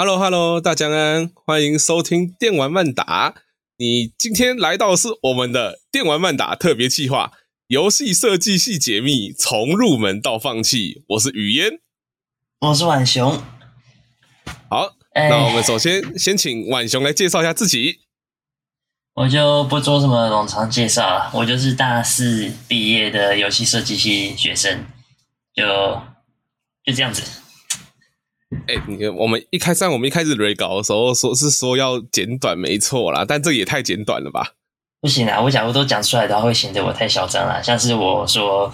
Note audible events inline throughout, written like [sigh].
Hello，Hello，大家安，欢迎收听电玩漫打。你今天来到的是我们的电玩漫打特别计划，游戏设计系解密，从入门到放弃。我是雨嫣，我是婉雄。好，欸、那我们首先先请婉雄来介绍一下自己。我就不做什么冗长介绍了，我就是大四毕业的游戏设计系学生，就就这样子。哎、欸，你我们一开始我们一开始 re 稿的时候说是说要简短，没错啦，但这也太简短了吧？不行啊，我假如都讲出来的话，会显得我太嚣张了。像是我说，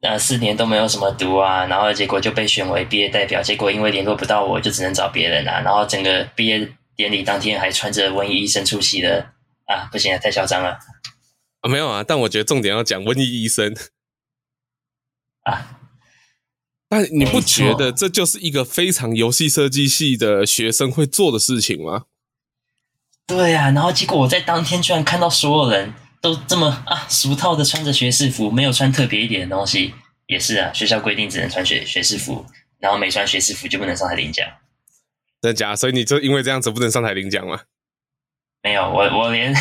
呃，四年都没有什么读啊，然后结果就被选为毕业代表，结果因为联络不到我，就只能找别人啊。然后整个毕业典礼当天还穿着瘟疫医生出席的啊，不行啊，太嚣张了。啊，没有啊，但我觉得重点要讲瘟疫医生啊。但你不觉得这就是一个非常游戏设计系的学生会做的事情吗？对啊，然后结果我在当天居然看到所有人都这么啊俗套的穿着学士服，没有穿特别一点的东西。也是啊，学校规定只能穿学学士服，然后没穿学士服就不能上台领奖。真假？所以你就因为这样子不能上台领奖吗？没有，我我连。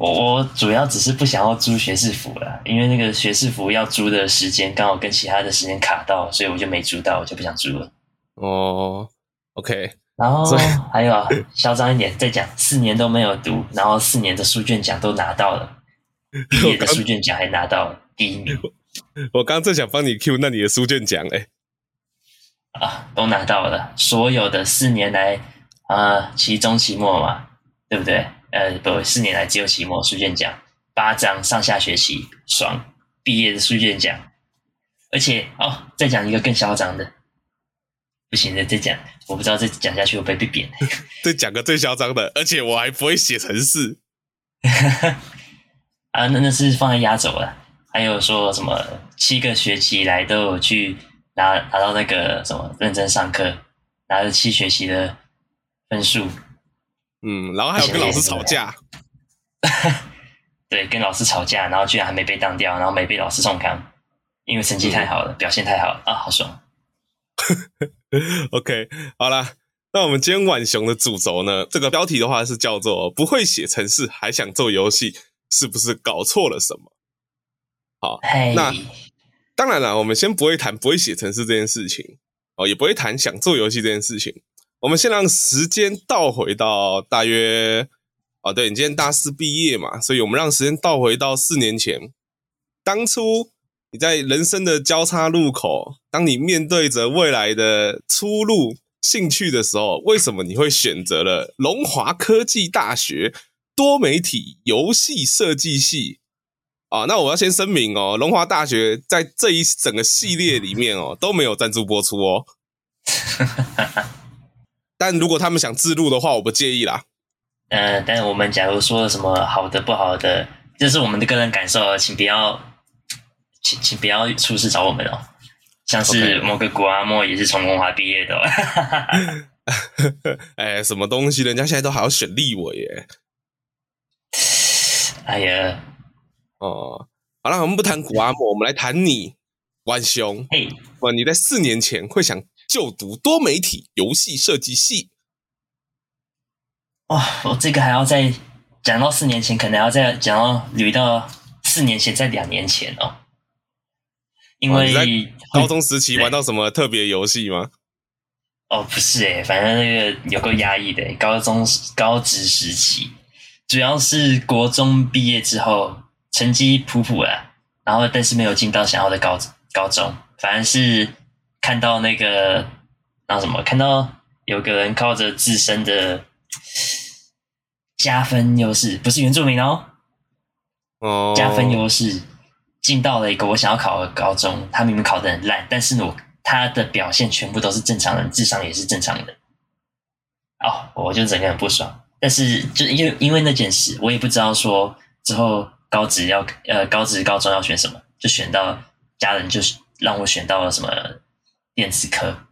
我我主要只是不想要租学士服了，因为那个学士服要租的时间刚好跟其他的时间卡到，所以我就没租到，我就不想租了。哦，OK。然后还有啊，嚣张一点，再讲四年都没有读，然后四年的书卷奖都拿到了，毕业的 [laughs] 书卷奖还拿到了第一名。我刚正想帮你 Q 那你的书卷奖哎，啊，都拿到了，所有的四年来啊，期中期末嘛，对不对？呃，不，四年来只有期末书卷奖八张，上下学期爽，毕业的书卷奖，而且哦，再讲一个更嚣张的，不行的，再讲，我不知道再讲下去会不会被扁。[laughs] 再讲个最嚣张的，而且我还不会写程式。[laughs] 啊，那那是放在压轴了。还有说什么七个学期以来都有去拿拿到那个什么认真上课，拿了七学期的分数。嗯，然后还有跟老师吵架，[laughs] 对，跟老师吵架，然后居然还没被当掉，然后没被老师送康，因为成绩太好了，嗯、表现太好了啊，好爽。[laughs] OK，好啦，那我们今天晚熊的主轴呢？这个标题的话是叫做“不会写程式还想做游戏，是不是搞错了什么？”好那当然了，我们先不会谈不会写程式这件事情哦，也不会谈想做游戏这件事情。我们先让时间倒回到大约，哦，对，你今天大四毕业嘛，所以我们让时间倒回到四年前，当初你在人生的交叉路口，当你面对着未来的出路、兴趣的时候，为什么你会选择了龙华科技大学多媒体游戏设计系？啊，那我要先声明哦，龙华大学在这一整个系列里面哦都没有赞助播出哦。[laughs] 但如果他们想自录的话，我不介意啦。呃，但是我们假如说什么好的不好的，这是我们的个人感受，请不要，请请不要出事找我们哦。像是某个古阿莫也是从文华毕业的哦。[laughs] 哎，什么东西？人家现在都还要选立委耶。哎呀，哦，好了，我们不谈古阿莫，我们来谈你，浣熊。嘿，哇，你在四年前会想就读多媒体游戏设计系，哇！我这个还要再讲到四年前，可能要再讲到捋到四年前，在两年前哦。因为高中时期玩到什么特别游戏吗？哦，不是诶，反正那个有够压抑的。高中高职时期，主要是国中毕业之后，成绩普普啊，然后但是没有进到想要的高高中，反正是。看到那个那什么，看到有个人靠着自身的加分优势，不是原住民哦，哦，加分优势进到了一个我想要考的高中。他明明考得很烂，但是我他的表现全部都是正常人，智商也是正常的。哦，我就整个很不爽。但是就因为因为那件事，我也不知道说之后高职要呃高职高中要选什么，就选到家人就是让我选到了什么。电子科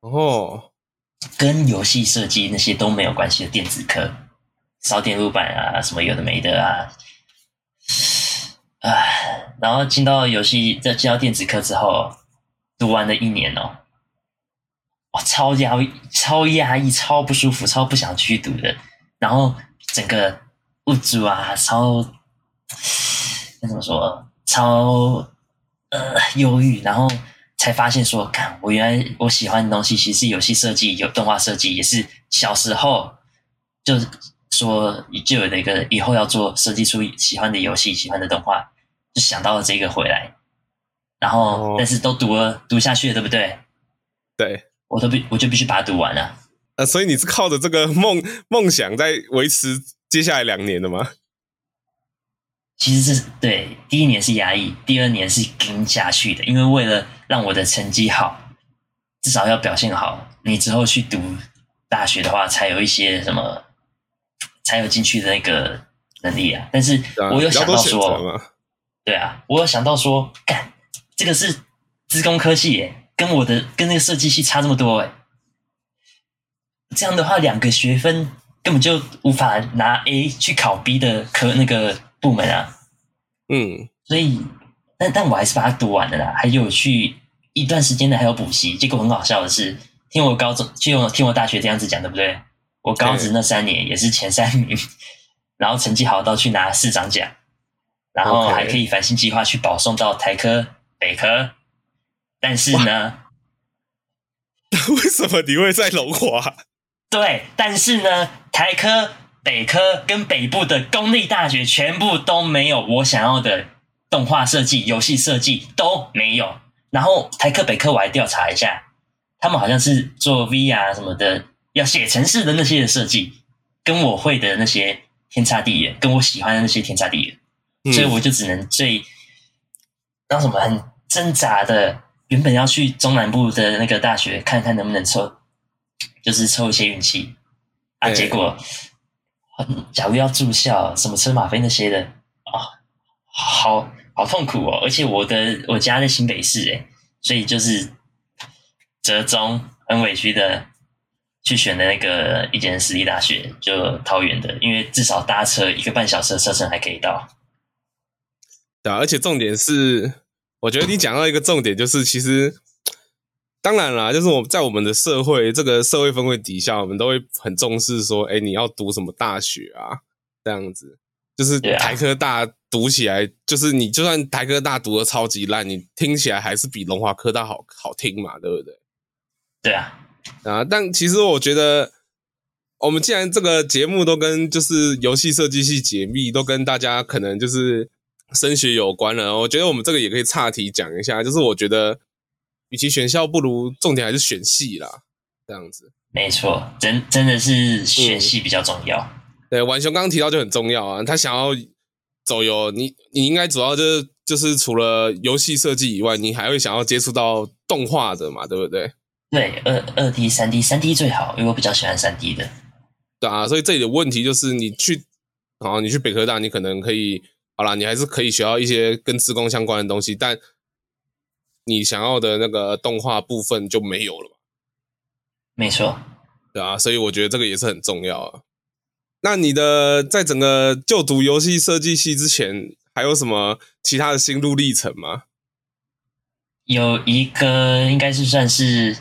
哦，跟游戏设计那些都没有关系的电子科，烧电路板啊，什么有的没的啊，唉，然后进到游戏，再进到电子科之后，读完了一年哦，我，超压抑、超压抑、超不舒服、超不想去读的。然后整个物质啊，超那怎么说？超呃忧郁。然后才发现说，看我原来我喜欢的东西，其实是游戏设计、有动画设计，也是小时候就是说就有的一个以后要做设计出喜欢的游戏、喜欢的动画，就想到了这个回来。然后，但是都读了，读下去了，对不对？对，我都必，我就必须把它读完了。呃，所以你是靠着这个梦梦想在维持接下来两年的吗？其实是对，第一年是压抑，第二年是跟下去的，因为为了让我的成绩好，至少要表现好，你之后去读大学的话，才有一些什么，才有进去的那个能力啊。但是我有想到说，对啊，我有想到说，干。这个是资工科系耶，跟我的跟那个设计系差这么多哎，这样的话两个学分根本就无法拿 A 去考 B 的科那个部门啊，嗯，所以但但我还是把它读完了啦，还有去一段时间的还有补习，结果很好笑的是，听我高中听我听我大学这样子讲对不对？我高职那三年也是前三名，[laughs] 然后成绩好到去拿市长奖，然后还可以繁星计划去保送到台科。北科，但是呢，[laughs] 为什么你会在龙华？对，但是呢，台科、北科跟北部的公立大学全部都没有我想要的动画设计、游戏设计都没有。然后台科、北科我还调查一下，他们好像是做 VR 什么的，要写程式的那些的设计，跟我会的那些天差地远，跟我喜欢的那些天差地远，嗯、所以我就只能最当什么很。挣扎的，原本要去中南部的那个大学看看能不能抽，就是抽一些运气啊。结果，[laughs] 假如要住校，什么车马费那些的啊，好好痛苦哦。而且我的我家在新北市诶，所以就是折中很委屈的去选的那个一间私立大学，就桃园的，因为至少搭车一个半小时的车程还可以到。对啊，而且重点是。我觉得你讲到一个重点，就是其实当然啦，就是我在我们的社会这个社会氛围底下，我们都会很重视说，哎，你要读什么大学啊？这样子，就是台科大读起来，就是你就算台科大读的超级烂，你听起来还是比龙华科大好好听嘛，对不对？对啊，啊，但其实我觉得，我们既然这个节目都跟就是游戏设计系解密，都跟大家可能就是。升学有关了，我觉得我们这个也可以岔题讲一下，就是我觉得，与其选校，不如重点还是选系啦，这样子。没错，真真的是选系比较重要。嗯、对，婉雄刚刚提到就很重要啊，他想要走游，你你应该主要就是就是除了游戏设计以外，你还会想要接触到动画的嘛，对不对？对，二二 D、三 D、三 D 最好，因为我比较喜欢三 D 的。对啊，所以这里的问题就是，你去，好，你去北科大，你可能可以。好啦，你还是可以学到一些跟资工相关的东西，但你想要的那个动画部分就没有了嘛？没错，对啊，所以我觉得这个也是很重要啊。那你的在整个就读游戏设计系之前，还有什么其他的心路历程吗？有一个应该是算是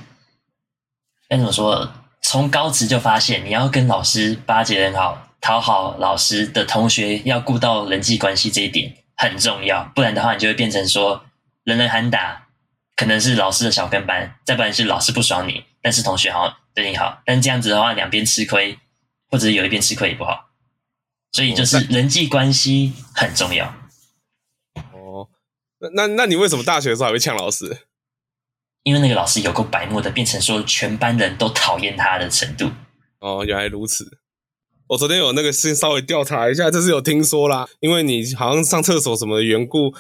该怎么说？从高职就发现你要跟老师巴结很好。讨好老师的同学要顾到人际关系这一点很重要，不然的话你就会变成说人人喊打，可能是老师的小跟班，再不然是老师不爽你，但是同学好像对你好，但这样子的话两边吃亏，或者有一边吃亏也不好，所以就是人际关系很重要。哦，那那你为什么大学的时候还会呛老师？因为那个老师有够白目的，变成说全班人都讨厌他的程度。哦，原来如此。我昨天有那个事稍微调查一下，这是有听说啦，因为你好像上厕所什么的缘故，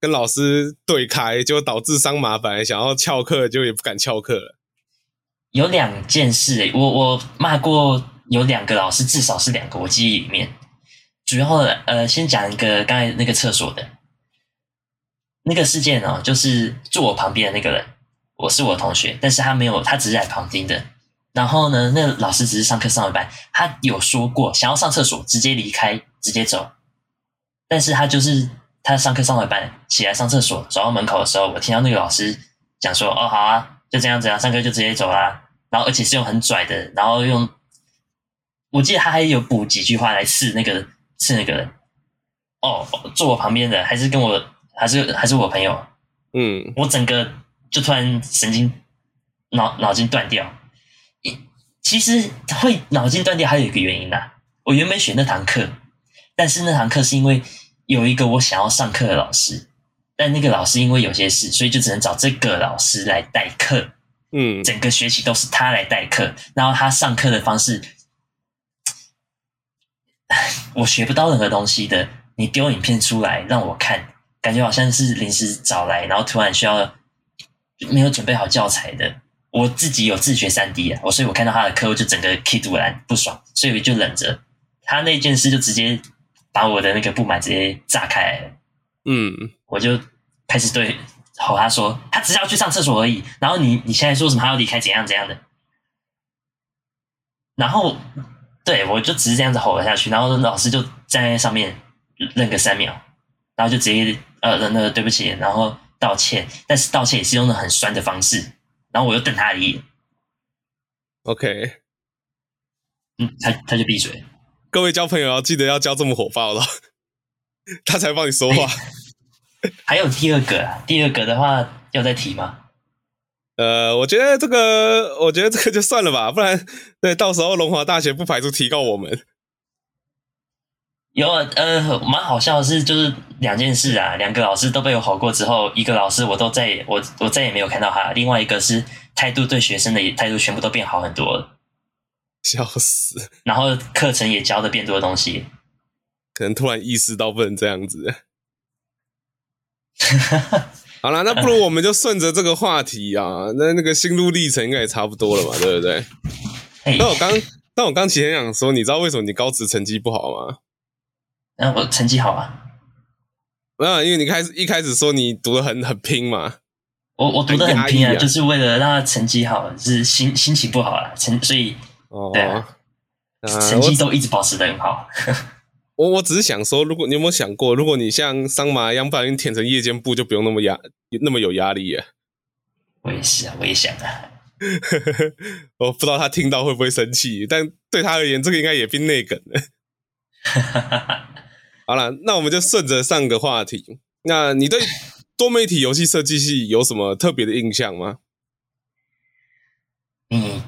跟老师对开，就导致伤麻烦，想要翘课就也不敢翘课了。有两件事诶，我我骂过有两个老师，至少是两个，我记忆里面。主要呃，先讲一个刚才那个厕所的那个事件哦，就是坐我旁边的那个人，我是我同学，但是他没有，他只是在旁听的。然后呢，那老师只是上课上一半，他有说过想要上厕所直接离开，直接走。但是他就是他上课上一半起来上厕所，走到门口的时候，我听到那个老师讲说：“哦，好啊，就这样子啊，上课就直接走啦。”然后而且是用很拽的，然后用，我记得他还有补几句话来刺那个刺那个人。哦，坐我旁边的还是跟我还是还是我朋友，嗯，我整个就突然神经脑脑筋断掉。其实会脑筋断掉还有一个原因呐，我原本选那堂课，但是那堂课是因为有一个我想要上课的老师，但那个老师因为有些事，所以就只能找这个老师来代课。嗯，整个学期都是他来代课，然后他上课的方式，[sighs] 我学不到任何东西的。你丢影片出来让我看，感觉好像是临时找来，然后突然需要没有准备好教材的。我自己有自学三 D 啊，我所以我看到他的课，我就整个气突然不爽，所以我就忍着。他那件事就直接把我的那个不满直接炸开来了。嗯，我就开始对吼他说，他只是要去上厕所而已。然后你你现在说什么他要离开怎样怎样的？然后对我就只是这样子吼了下去，然后老师就站在上面。愣个三秒，然后就直接呃，那个对不起，然后道歉，但是道歉也是用的很酸的方式，然后我又瞪他一眼，OK，嗯，他他就闭嘴。各位交朋友要记得要交这么火爆了，[laughs] 他才帮你说话。还有第二个啊，第二个的话要再提吗？呃，我觉得这个，我觉得这个就算了吧，不然对，到时候龙华大学不排除提告我们。有呃，蛮好笑的是，就是两件事啊，两个老师都被我吼过之后，一个老师我都再也我我再也没有看到他，另外一个是态度对学生的态度全部都变好很多了，笑死！然后课程也教的变多的东西，可能突然意识到不能这样子。[laughs] 好了，那不如我们就顺着这个话题啊，那那个心路历程应该也差不多了嘛，对不对？那我刚，那我刚其实想说，你知道为什么你高职成绩不好吗？那、啊、我成绩好啊，没有，因为你开始一开始说你读的很很拼嘛，我我读的很拼啊，啊就是为了让他成绩好，是心心情不好啊，成所以哦，对啊，成绩都一直保持的很好。[laughs] 我我只是想说，如果你有没有想过，如果你像桑麻一样，不小心填成夜间部，就不用那么压那么有压力耶。我也是啊，我也想啊。[laughs] 我不知道他听到会不会生气，但对他而言，这个应该也变内梗了。[laughs] 好了，那我们就顺着上个话题。那你对多媒体游戏设计系有什么特别的印象吗？嗯，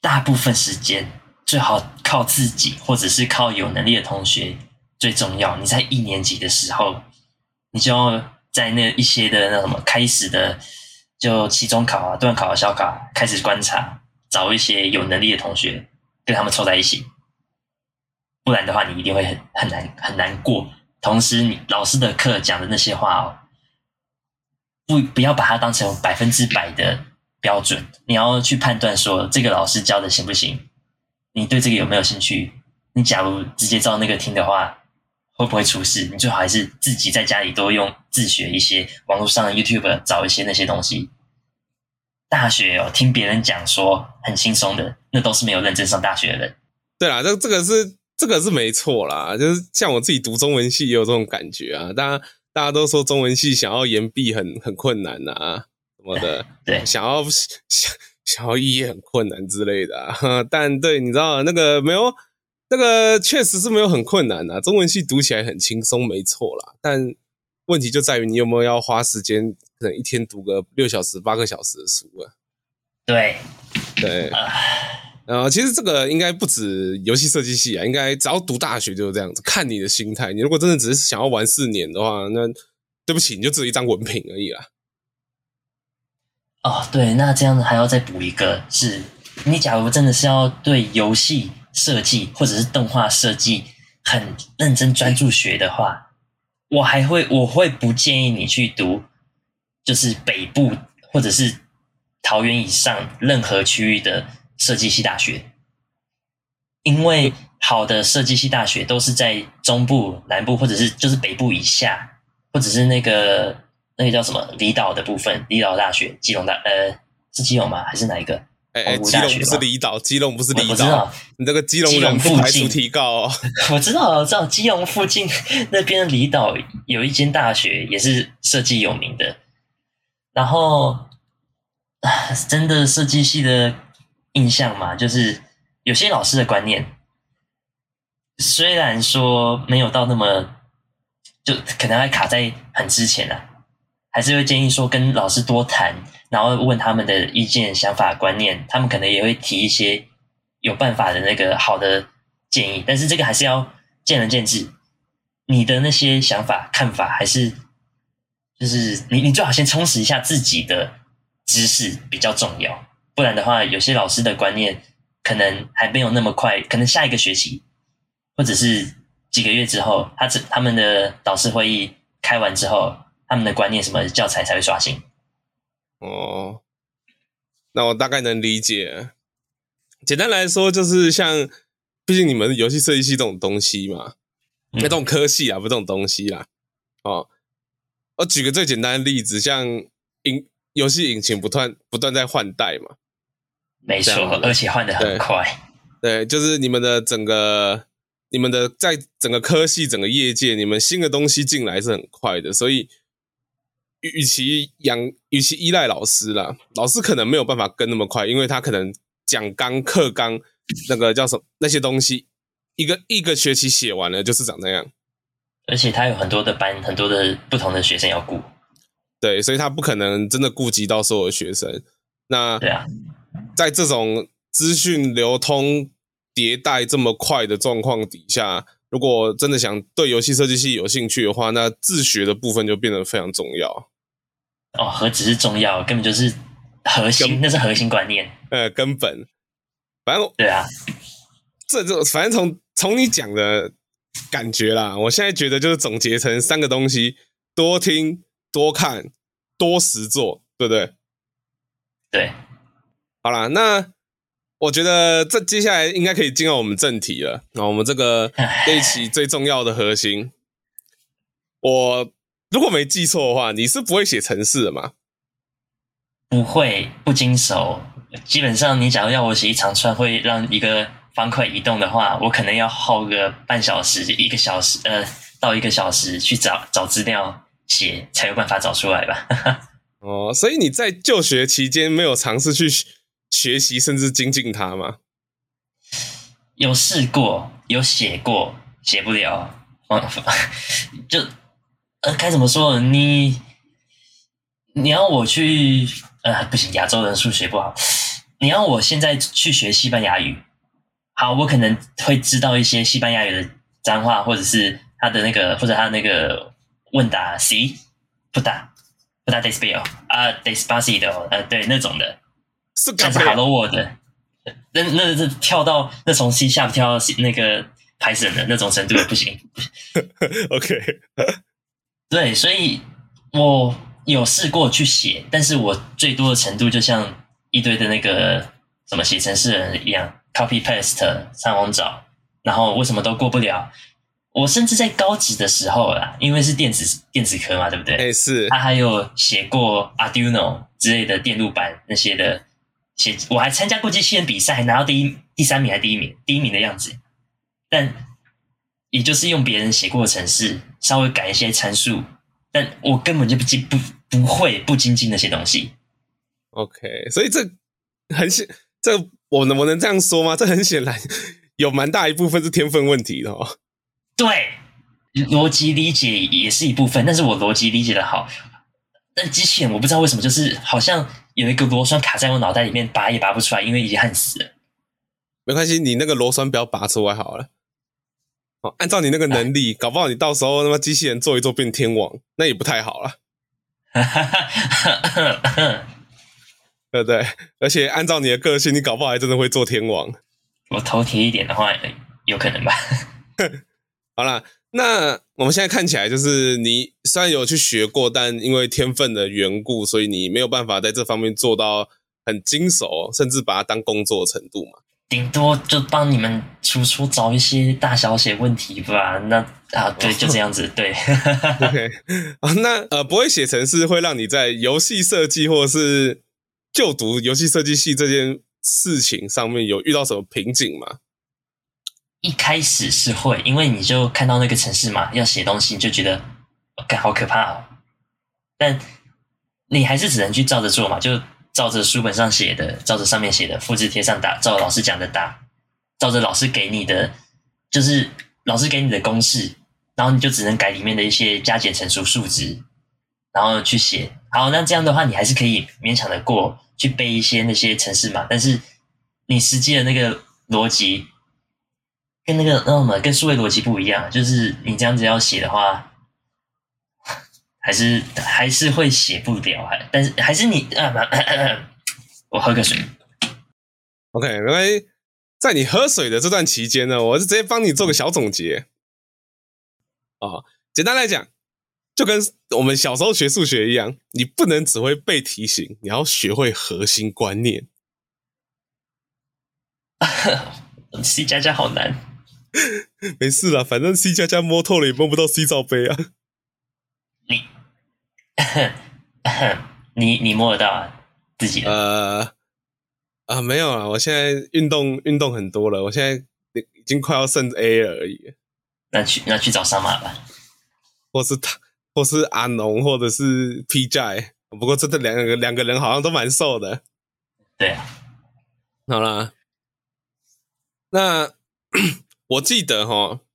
大部分时间最好靠自己，或者是靠有能力的同学最重要。你在一年级的时候，你就要在那一些的那什么开始的，就期中考啊、段考啊、小考开始观察，找一些有能力的同学，跟他们凑在一起。不然的话，你一定会很很难很难过。同时，你老师的课讲的那些话哦，不不要把它当成百分之百的标准。你要去判断说，这个老师教的行不行？你对这个有没有兴趣？你假如直接照那个听的话，会不会出事？你最好还是自己在家里多用自学一些网络上的 YouTube 找一些那些东西。大学哦，听别人讲说很轻松的，那都是没有认真上大学的人。对啦，这这个是。这个是没错啦，就是像我自己读中文系也有这种感觉啊。大家大家都说中文系想要延毕很很困难呐、啊，什么的，[laughs] 对，想要 [laughs] 想想要毕业很困难之类的啊。[laughs] 但对，你知道那个没有，那个确实是没有很困难啊。中文系读起来很轻松，没错啦。但问题就在于你有没有要花时间，可能一天读个六小时、八个小时的书啊？对，对。呃呃，其实这个应该不止游戏设计系啊，应该只要读大学就是这样子。看你的心态，你如果真的只是想要玩四年的话，那对不起，你就只有一张文凭而已啦。哦，对，那这样子还要再补一个，是你假如真的是要对游戏设计或者是动画设计很认真专注学的话，我还会我会不建议你去读，就是北部或者是桃园以上任何区域的。设计系大学，因为好的设计系大学都是在中部、南部，或者是就是北部以下，或者是那个那个叫什么离岛的部分，离岛大学，基隆大呃是基隆吗？还是哪一个？哎哎，基隆不是离岛，基隆不是离岛。我知道，你这个基隆人不排除提告哦。[laughs] 我知道，我知道基隆附近那边的离岛有一间大学也是设计有名的，然后。真的设计系的印象嘛，就是有些老师的观念，虽然说没有到那么，就可能还卡在很之前啊，还是会建议说跟老师多谈，然后问他们的意见、想法、观念，他们可能也会提一些有办法的那个好的建议，但是这个还是要见仁见智，你的那些想法、看法，还是就是你你最好先充实一下自己的。知识比较重要，不然的话，有些老师的观念可能还没有那么快，可能下一个学期或者是几个月之后，他这他们的导师会议开完之后，他们的观念什么教材才会刷新。哦，那我大概能理解。简单来说，就是像，毕竟你们游戏设计系这种东西嘛，那、嗯、这种科系啊，不是这种东西啦。哦，我举个最简单的例子，像引。游戏引擎不断不断在换代嘛，没错，而且换的很快。对，就是你们的整个、你们的在整个科系、整个业界，你们新的东西进来是很快的，所以与其养、与其依赖老师啦，老师可能没有办法跟那么快，因为他可能讲纲、课纲那个叫什么那些东西，一个一个学期写完了就是长那样，而且他有很多的班，很多的不同的学生要顾。对，所以他不可能真的顾及到所有的学生。那对啊，在这种资讯流通迭代这么快的状况底下，如果真的想对游戏设计系有兴趣的话，那自学的部分就变得非常重要。哦，何止是重要，根本就是核心，那是核心观念。呃，根本。反正对啊，这这反正从从你讲的感觉啦，我现在觉得就是总结成三个东西：多听。多看，多实做，对不对？对，好啦，那我觉得这接下来应该可以进入我们正题了。那我们这个这一期最重要的核心，我如果没记错的话，你是不会写程式的吗？不会，不经手。基本上，你假如要我写一长串会让一个方块移动的话，我可能要耗个半小时、一个小时，呃，到一个小时去找找资料。写才有办法找出来吧？[laughs] 哦，所以你在就学期间没有尝试去学习甚至精进它吗？有试过，有写过，写不了。就呃，该怎么说？你你要我去呃，不行，亚洲人数学不好。你要我现在去学西班牙语，好，我可能会知道一些西班牙语的脏话，或者是他的那个，或者他的那个。问答 C 不打不打 Despacito 啊 Despacito 呃对那种的，但是 Hello World 那那是跳到那从 C 下跳到那个 Python 的那种程度也不行。[laughs] OK，对，所以我有试过去写，但是我最多的程度就像一堆的那个什么写程式的人一样，copy paste 上网找，然后为什么都过不了？我甚至在高职的时候啦，因为是电子电子科嘛，对不对？哎，是。他还有写过 Arduino 之类的电路板那些的写，我还参加过机器人比赛，还拿到第一、第三名还是第一名？第一名的样子。但也就是用别人写过的程式，稍微改一些参数，但我根本就不精不不会不精进那些东西。OK，所以这很显，这我能我能这样说吗？这很显然有蛮大一部分是天分问题的哦。对，逻辑理解也是一部分，但是我逻辑理解的好，但机器人我不知道为什么，就是好像有一个螺栓卡在我脑袋里面，拔也拔不出来，因为已经焊死了。没关系，你那个螺栓不要拔出来好了。哦，按照你那个能力，啊、搞不好你到时候他妈机器人做一做变天王，那也不太好了。[laughs] 对不对？而且按照你的个性，你搞不好还真的会做天王。我头铁一点的话，有可能吧。[laughs] 好啦，那我们现在看起来就是你虽然有去学过，但因为天分的缘故，所以你没有办法在这方面做到很精熟，甚至把它当工作的程度嘛。顶多就帮你们出出找一些大小写问题吧。那啊，对，就这样子。对，[laughs] OK 啊，那呃，不会写程式会让你在游戏设计或者是就读游戏设计系这件事情上面有遇到什么瓶颈吗？一开始是会，因为你就看到那个程式嘛，要写东西，你就觉得，干好可怕哦。但你还是只能去照着做嘛，就照着书本上写的，照着上面写的复制贴上打，照老师讲的打，照着老师给你的，就是老师给你的公式，然后你就只能改里面的一些加减乘除数值，然后去写。好，那这样的话，你还是可以勉强的过去背一些那些程式码，但是你实际的那个逻辑跟那个那什么跟数位逻辑不一样，就是你这样子要写的话，还是还是会写不了，还但是还是你啊，[coughs] 我喝个水。OK，因为在你喝水的这段期间呢，我就直接帮你做个小总结。啊，简单来讲。就跟我们小时候学数学一样，你不能只会背题型，你要学会核心观念。[laughs] C 加加好难，[laughs] 没事啦，反正 C 加加摸透了也摸不到 C 罩杯啊。你，[coughs] 你你摸得到啊？自己的？呃，啊，没有啊，我现在运动运动很多了，我现在已经快要剩 A 了而已。那去那去找上马吧，或是他。或是阿农，或者是 P J，不过这这两个两个人好像都蛮瘦的。对啊，好啦，那 [coughs] 我记得齁，你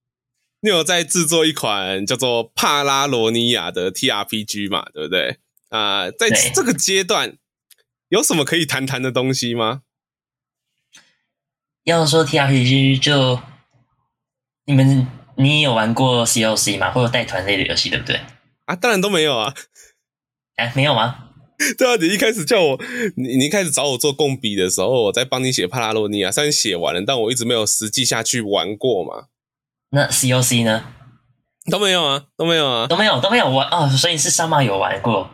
有在制作一款叫做《帕拉罗尼亚》的 TRPG 嘛？对不对？啊、呃，在这个阶段有什么可以谈谈的东西吗？要说 TRPG，就你们你有玩过 COC 吗？或者带团类的游戏，对不对？啊，当然都没有啊！哎，没有吗？[laughs] 对啊，你一开始叫我，你你一开始找我做共笔的时候，我在帮你写帕拉罗尼亚，虽然写完了，但我一直没有实际下去玩过嘛。那 COC 呢？都没有啊，都没有啊，都没有，都没有玩哦。所以是上马有玩过。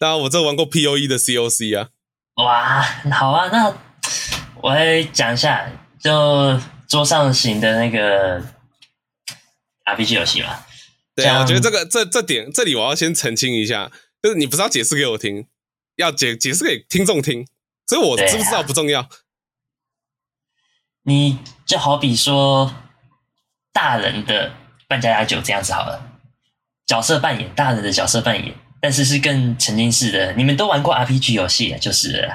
那，我这玩过 POE 的 COC 啊。哇，好啊，那我来讲一下，就桌上型的那个 RPG 游戏吧。对啊，我觉得这个这这点这里我要先澄清一下，就是你不是要解释给我听，要解解释给听众听，所以我知不知道不重要。你就好比说大人的扮家家酒这样子好了，角色扮演，大人的角色扮演，但是是更沉浸式的。你们都玩过 RPG 游戏就是，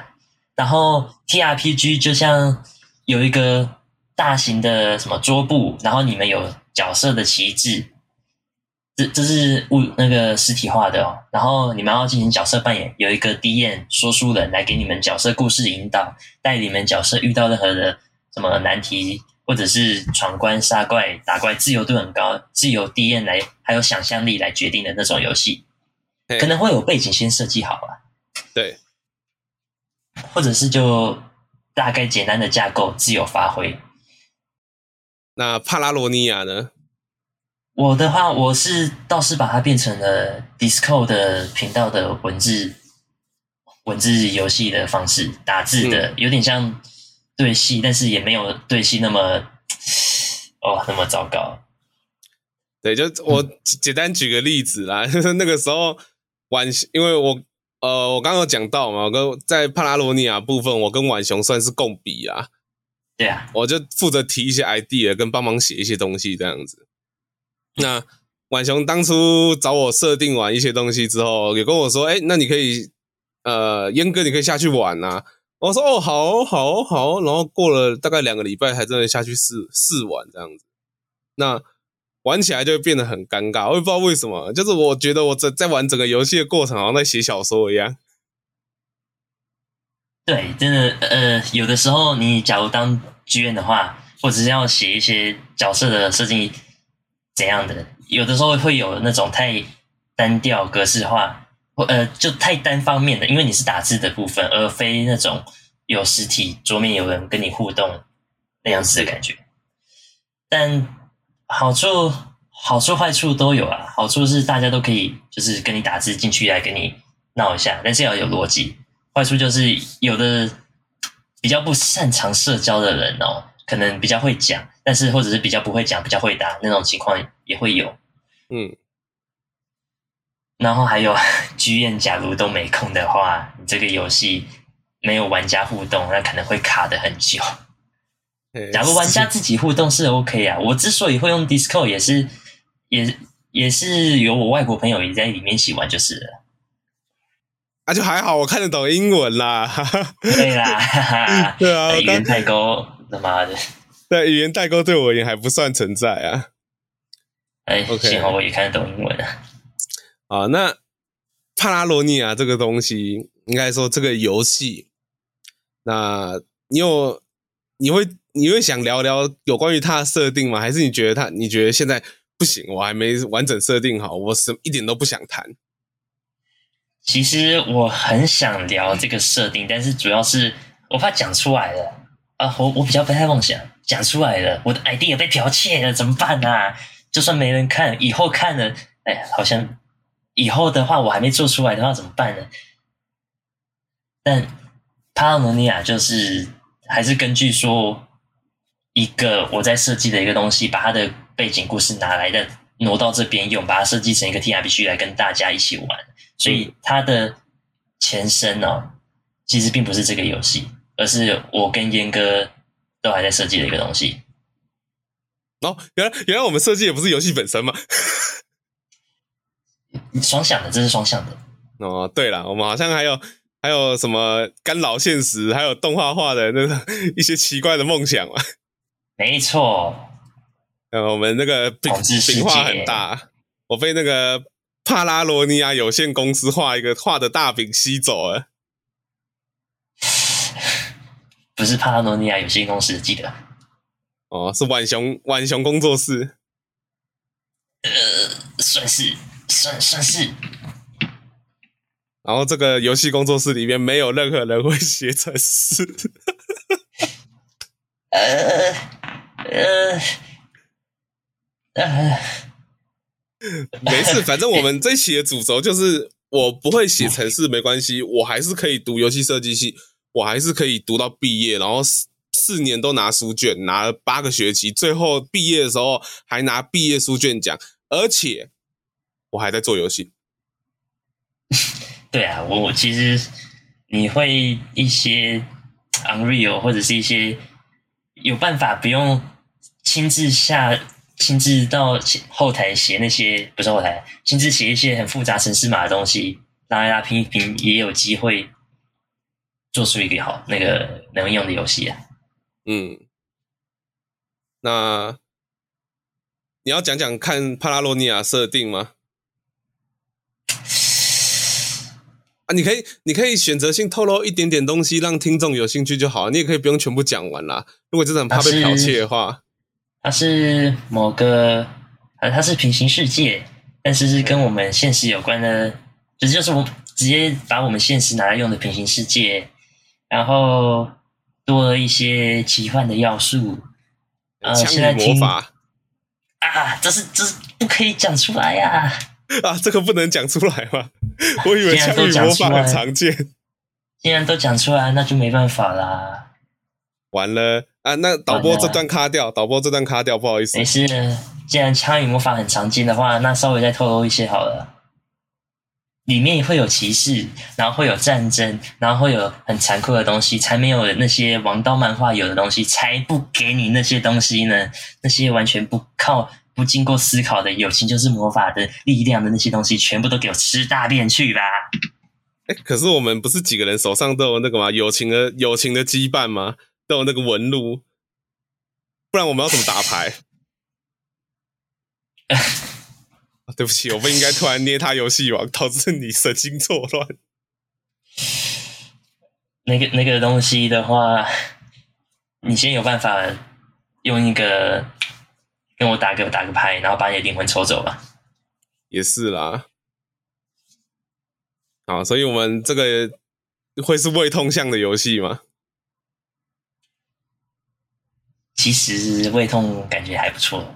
然后 TRPG 就像有一个大型的什么桌布，然后你们有角色的旗帜。这这是物那个实体化的哦，然后你们要进行角色扮演，有一个 DM 说书人来给你们角色故事引导，带你们角色遇到任何的什么难题，或者是闯关杀怪打怪，自由度很高，自由 D N 来还有想象力来决定的那种游戏，可能会有背景先设计好啊，对，或者是就大概简单的架构自由发挥。那帕拉罗尼亚呢？我的话，我是倒是把它变成了 Discord 的频道的文字文字游戏的方式，打字的，有点像对戏，但是也没有对戏那么哦那么糟糕。对，就我简单举个例子啦，就是那个时候晚，因为我呃我刚刚有讲到嘛，我跟在帕拉罗尼亚部分，我跟晚雄算是共笔啊。对啊，我就负责提一些 idea，跟帮忙写一些东西这样子。那晚雄当初找我设定完一些东西之后，也跟我说：“哎、欸，那你可以，呃，燕哥，你可以下去玩呐。”我说：“哦，好，好，好。”然后过了大概两个礼拜，才真的下去试试玩这样子。那玩起来就变得很尴尬，我也不知道为什么。就是我觉得我在在玩整个游戏的过程，好像在写小说一样。对，真的，呃，有的时候你假如当剧院的话，或者是要写一些角色的设计。怎样的？有的时候会有那种太单调、格式化，呃，就太单方面的，因为你是打字的部分，而非那种有实体桌面有人跟你互动那样子的感觉。但好处、好处、坏处都有啊。好处是大家都可以就是跟你打字进去来跟你闹一下，但是要有逻辑。坏处就是有的比较不擅长社交的人哦，可能比较会讲。但是，或者是比较不会讲、比较会打那种情况也会有，嗯。然后还有 [laughs] 剧院假如都没空的话，你这个游戏没有玩家互动，那可能会卡的很久。假如玩家自己互动是 OK 啊，我之所以会用 Discord 也是，也也是有我外国朋友也在里面一起玩就是了。啊，就还好，我看得懂英文啦。对啦，[laughs] 对啊，语言代沟，他妈的，对，语言代沟对我而言还不算存在啊。哎幸好我也看得懂英文啊。那帕拉罗尼亚这个东西，应该说这个游戏，那你有你会你会想聊聊有关于它的设定吗？还是你觉得它，你觉得现在不行，我还没完整设定好，我是一点都不想谈。其实我很想聊这个设定，但是主要是我怕讲出来了啊，我我比较不太妄想讲出来了，我的 idea 被剽窃了，怎么办啊？就算没人看，以后看了，哎，好像以后的话我还没做出来的话怎么办呢？但帕拉罗尼亚就是还是根据说一个我在设计的一个东西，把它的背景故事拿来的挪到这边用，把它设计成一个 TRPG 来跟大家一起玩。所以它的前身哦，其实并不是这个游戏，而是我跟烟哥都还在设计的一个东西。哦，原来原来我们设计的不是游戏本身吗？双向的，这是双向的。哦，对了，我们好像还有还有什么干扰现实，还有动画化的那个一些奇怪的梦想嘛。没错。呃，我们那个饼饼画很大，我被那个。帕拉罗尼亚有限公司画一个画的大饼吸走了，不是帕拉罗尼亚有限公司，记得哦，是浣熊浣熊工作室，呃，算是算算是。然后这个游戏工作室里面没有任何人会写程式，呃呃呃。没事，反正我们这一期的主轴就是我不会写程式，没关系，我还是可以读游戏设计系，我还是可以读到毕业，然后四四年都拿书卷，拿了八个学期，最后毕业的时候还拿毕业书卷奖，而且我还在做游戏。[laughs] 对啊，我我其实你会一些 Unreal 或者是一些有办法不用亲自下。亲自到后台写那些，不是后台，亲自写一些很复杂程式码的东西，拉一拉拼一拼，也有机会做出一个好那个能用的游戏啊。嗯，那你要讲讲看帕拉罗尼亚设定吗？啊，你可以，你可以选择性透露一点点东西，让听众有兴趣就好。你也可以不用全部讲完啦。如果真的很怕被剽窃的话。它是某个，呃，它是平行世界，但是是跟我们现实有关的，就是就是我直接把我们现实拿来用的平行世界，然后多了一些奇幻的要素，呃，现在魔法啊，这是这是不可以讲出来呀，啊，[laughs] 啊，这个不能讲出来吗？我以为枪与魔法很常见，既然都讲出来，那就没办法啦，完了。啊，那导播这段卡掉，导播这段卡掉，不好意思。没事，既然枪与魔法很常见的话，那稍微再透露一些好了。里面会有歧视，然后会有战争，然后会有很残酷的东西，才没有那些王道漫画有的东西，才不给你那些东西呢。那些完全不靠、不经过思考的友情就是魔法的力量的那些东西，全部都给我吃大便去吧！哎，可是我们不是几个人手上都有那个吗？友情的友情的羁绊吗？都有那个纹路，不然我们要怎么打牌？[laughs] 对不起，我不应该突然捏他游戏王，导致你神经错乱。那个那个东西的话，你先有办法用一个跟我打个打个牌，然后把你的灵魂抽走吧。也是啦。好，所以我们这个会是胃痛向的游戏吗？其实胃痛感觉还不错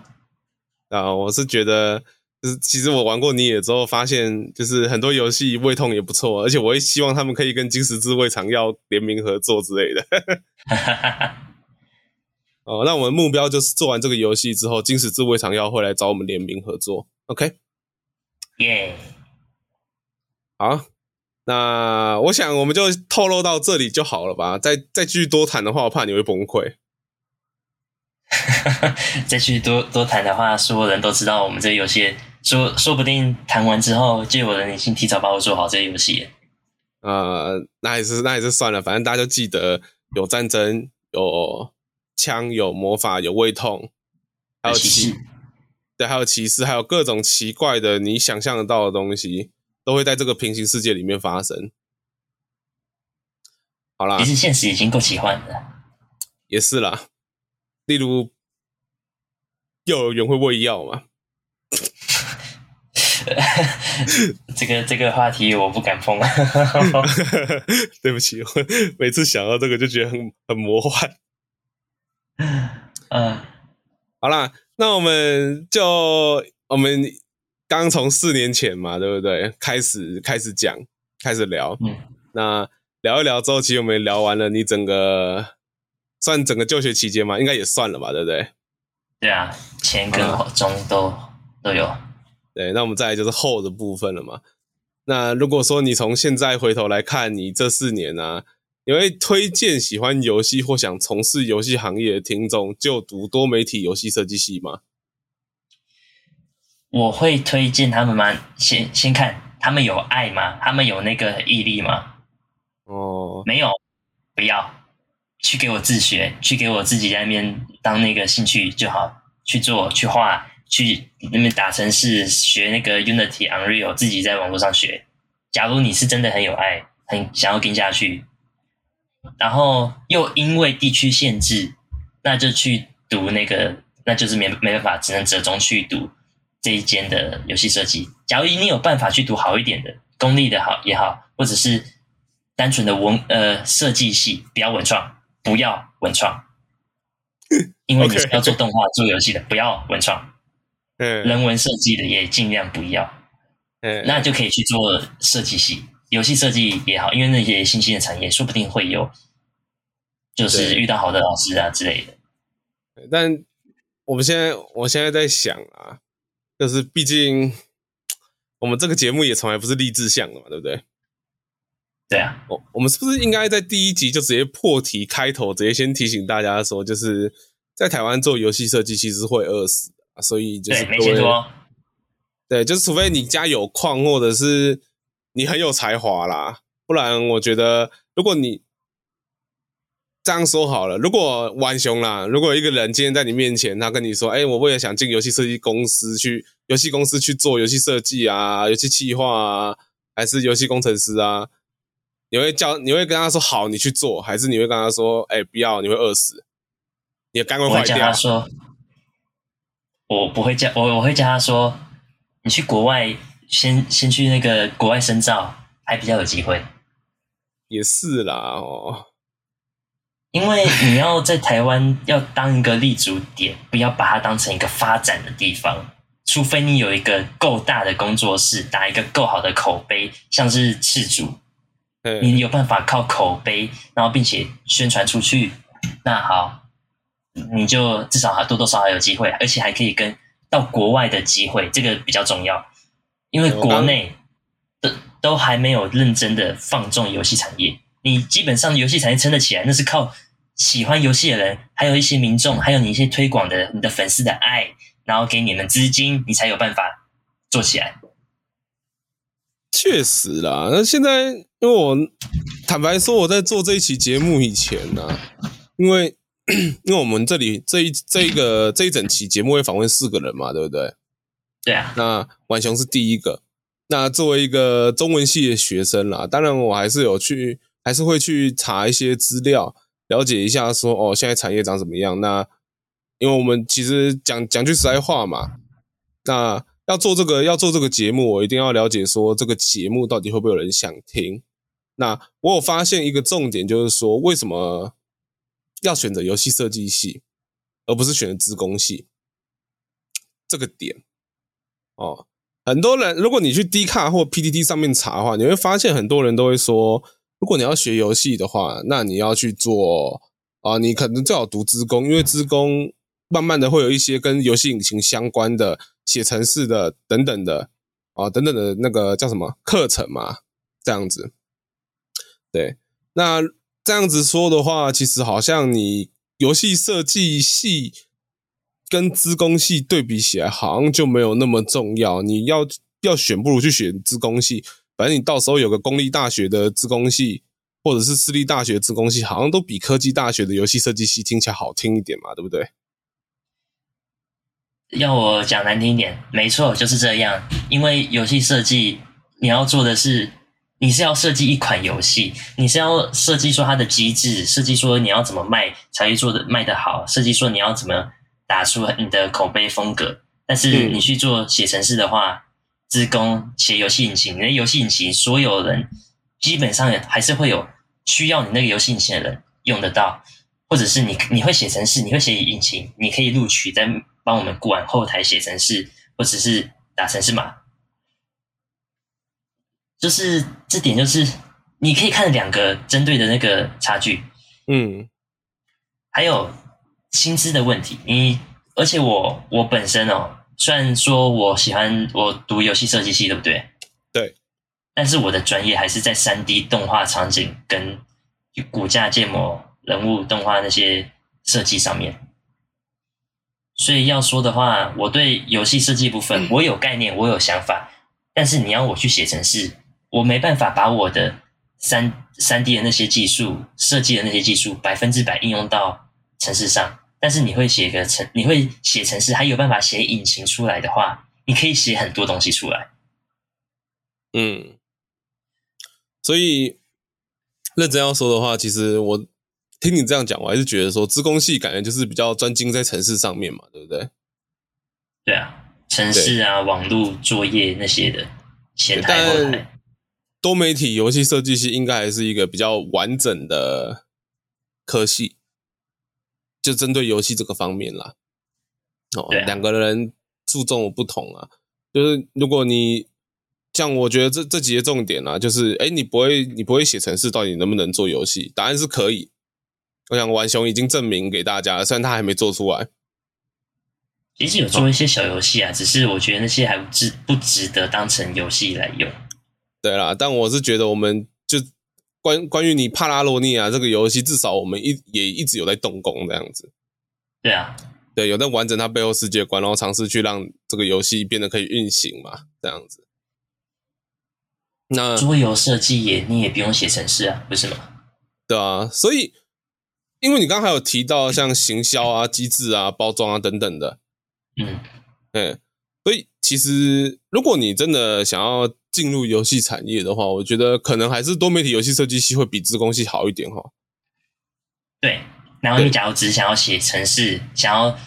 啊，我是觉得，就是其实我玩过你也之后，发现就是很多游戏胃痛也不错，而且我也希望他们可以跟金石之胃肠药联名合作之类的。[laughs] [laughs] [laughs] 哦，那我们目标就是做完这个游戏之后，金石之胃肠药会来找我们联名合作。OK，耶，好，那我想我们就透露到这里就好了吧？再再继续多谈的话，我怕你会崩溃。[laughs] 再去多多谈的话，所有人都知道我们这个游戏，说说不定谈完之后，就有人已经提早帮我做好这个游戏。呃，那还是那还是算了，反正大家就记得有战争，有枪，有魔法，有胃痛，还有骑，对，还有骑士，还有各种奇怪的你想象得到的东西，都会在这个平行世界里面发生。好啦，其实现实已经够奇幻了，也是啦，例如幼儿园会喂药嘛。[laughs] 这个这个话题我不敢碰。[laughs] 对不起，我每次想到这个就觉得很很魔幻。[laughs] 嗯，好啦，那我们就我们刚从四年前嘛，对不对？开始开始讲，开始聊。嗯，那聊一聊之后，其实我们聊完了，你整个算整个就学期间嘛，应该也算了吧，对不对？对啊，前跟中都、嗯、都有。对，那我们再来就是后的部分了嘛。那如果说你从现在回头来看你这四年呢、啊，你会推荐喜欢游戏或想从事游戏行业的听众就读多媒体游戏设计系吗？我会推荐他们吗？先先看他们有爱吗？他们有那个毅力吗？哦，没有，不要去给我自学，去给我自己在那边当那个兴趣就好，去做去画。去那边打程式，学那个 Unity、Unreal，自己在网络上学。假如你是真的很有爱，很想要跟下去，然后又因为地区限制，那就去读那个，那就是没没办法，只能折中去读这一间的游戏设计。假如你有办法去读好一点的，公立的好也好，或者是单纯的文呃设计系，不要文创，不要文创，[laughs] 因为你是要做动画、做游戏的，不要文创。嗯，人文设计的也尽量不要，嗯，那就可以去做设计系，游戏设计也好，因为那些新兴的产业说不定会有，就是遇到好的老师啊之类的。但我们现在，我现在在想啊，就是毕竟我们这个节目也从来不是励志向的嘛，对不对？对啊，我我们是不是应该在第一集就直接破题开头，直接先提醒大家说，就是在台湾做游戏设计其实会饿死的。所以就是对，没钱多。对，就是除非你家有矿，或者是你很有才华啦，不然我觉得，如果你这样说好了，如果玩熊啦，如果一个人今天在你面前，他跟你说：“哎，我为了想进游戏设计公司去，游戏公司去做游戏设计啊，游戏企划啊，还是游戏工程师啊？”你会叫，你会跟他说：“好，你去做。”还是你会跟他说：“哎，不要，你会饿死，你的肝会坏掉。”我不会叫我，我会叫他说：“你去国外先先去那个国外深造，还比较有机会。”也是啦，哦，因为你要在台湾要当一个立足点，不要把它当成一个发展的地方，除非你有一个够大的工作室，打一个够好的口碑，像是赤烛，你有办法靠口碑，然后并且宣传出去，那好。你就至少还多多少少有机会，而且还可以跟到国外的机会，这个比较重要。因为国内的都还没有认真的放纵游戏产业，你基本上游戏产业撑得起来，那是靠喜欢游戏的人，还有一些民众，还有你一些推广的你的粉丝的爱，然后给你们资金，你才有办法做起来。确实啦，那现在因为我坦白说，我在做这一期节目以前呢、啊，因为。[clears throat] 因为我们这里这一这一个这一整期节目会访问四个人嘛，对不对？那浣熊是第一个。那作为一个中文系的学生啦，当然我还是有去，还是会去查一些资料，了解一下说哦，现在产业长怎么样？那因为我们其实讲讲句实在话嘛，那要做这个要做这个节目，我一定要了解说这个节目到底会不会有人想听。那我有发现一个重点，就是说为什么？要选择游戏设计系，而不是选择资工系，这个点哦，很多人如果你去 D 卡或 PTT 上面查的话，你会发现很多人都会说，如果你要学游戏的话，那你要去做啊，你可能最好读资工，因为资工慢慢的会有一些跟游戏引擎相关的写程式的等等的啊等等的那个叫什么课程嘛，这样子，对，那。这样子说的话，其实好像你游戏设计系跟资工系对比起来，好像就没有那么重要。你要要选，不如去选资工系。反正你到时候有个公立大学的资工系，或者是私立大学的资工系，好像都比科技大学的游戏设计系听起来好听一点嘛，对不对？要我讲难听一点，没错，就是这样。因为游戏设计，你要做的是，你是要设计一款游戏，你是要设计说它的机制，设计说你要怎么卖才会做的卖得好，设计说你要怎么打出你的口碑风格。但是你去做写程式的话，自工写游戏引擎，你的游戏引擎所有人基本上还是会有需要你那个游戏引擎的人用得到，或者是你你会写程式，你会写引擎，你可以录取在。帮我们管后台写程式，或者是打程式码，就是这点，就是你可以看两个针对的那个差距，嗯，还有薪资的问题。你而且我我本身哦，虽然说我喜欢我读游戏设计系，对不对？对，但是我的专业还是在三 D 动画场景跟骨架建模、人物动画那些设计上面。所以要说的话，我对游戏设计部分我有概念，我有想法，但是你要我去写程式，我没办法把我的三三 D 的那些技术、设计的那些技术百分之百应用到程式上。但是你会写个城，你会写城市，还有办法写引擎出来的话，你可以写很多东西出来。嗯，所以认真要说的话，其实我。听你这样讲，我还是觉得说，资工系感觉就是比较专精在城市上面嘛，对不对？对啊，城市啊，网络作业那些的，前台后台。多媒体游戏设计系应该还是一个比较完整的科系，就针对游戏这个方面啦。哦，啊、两个人注重不同啊，就是如果你像我觉得这这几个重点啊，就是哎，你不会你不会写程式，到底能不能做游戏？答案是可以。我想玩熊已经证明给大家了，虽然他还没做出来。其实有做一些小游戏啊，只是我觉得那些还不值不值得当成游戏来用。对啦，但我是觉得我们就关关于你帕拉罗尼亚这个游戏，至少我们一也一直有在动工这样子。对啊，对，有在完整它背后世界观，然后尝试去让这个游戏变得可以运行嘛，这样子。那桌游设计也你也不用写程式啊，不是吗？对啊，所以。因为你刚刚还有提到像行销啊、机制啊、包装啊等等的，嗯，嗯，所以其实如果你真的想要进入游戏产业的话，我觉得可能还是多媒体游戏设计系会比资工系好一点哈。对，然后你假如只是想要写程式，想要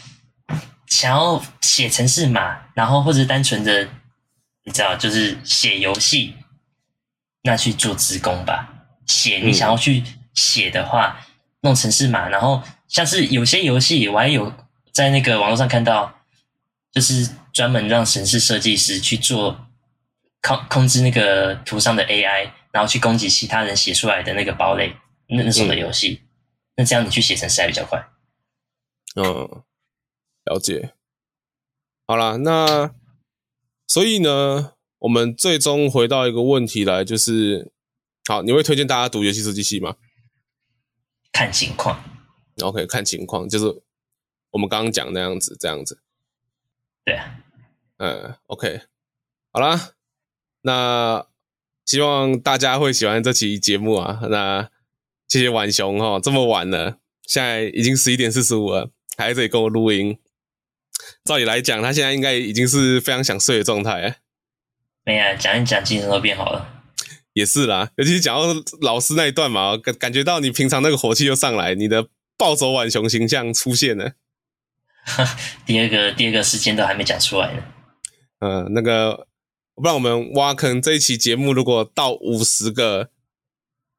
想要写程式嘛，然后或者单纯的你知道就是写游戏，那去做资工吧。写你想要去写的话。嗯弄程式码，然后像是有些游戏，我还有在那个网络上看到，就是专门让城市设计师去做控控制那个图上的 AI，然后去攻击其他人写出来的那个堡垒那那种的游戏。嗯、那这样你去写程式还比较快。嗯，了解。好啦，那所以呢，我们最终回到一个问题来，就是好，你会推荐大家读游戏设计系吗？看情况，OK，看情况，就是我们刚刚讲那样子，这样子，对啊，嗯，OK，好啦，那希望大家会喜欢这期节目啊。那谢谢浣熊哈，这么晚了，现在已经十一点四十五了，还在这里跟我录音。照理来讲，他现在应该已经是非常想睡的状态。没啊，讲一讲，精神都变好了。也是啦，尤其是讲到老师那一段嘛，感感觉到你平常那个火气又上来，你的暴走浣熊形象出现了。[laughs] 第二个第二个事件都还没讲出来呢。嗯，那个，不然我们挖坑这一期节目如果到五十个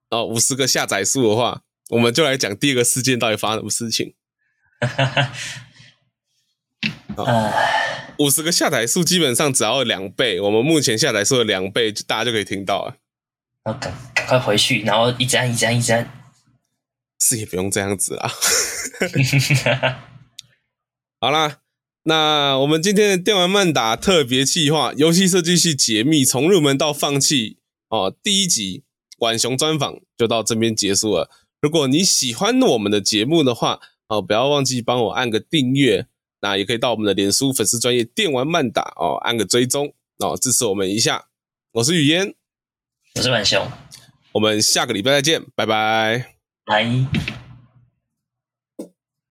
哦，五十个下载数的话，我们就来讲第二个事件到底发生什么事情。[laughs] 五十个下载数基本上只要两倍，我们目前下载数的两倍，大家就可以听到了。然后赶赶快回去，然后一直按一直按一直按，是也不用这样子啊。[laughs] 好啦，那我们今天的电玩慢打特别企划，游戏设计系解密，从入门到放弃哦，第一集浣熊专访就到这边结束了。如果你喜欢我们的节目的话，哦，不要忘记帮我按个订阅，那也可以到我们的脸书粉丝专业电玩慢打哦，按个追踪哦，支持我们一下。我是雨嫣。我是浣熊，我们下个礼拜再见，拜拜，拜。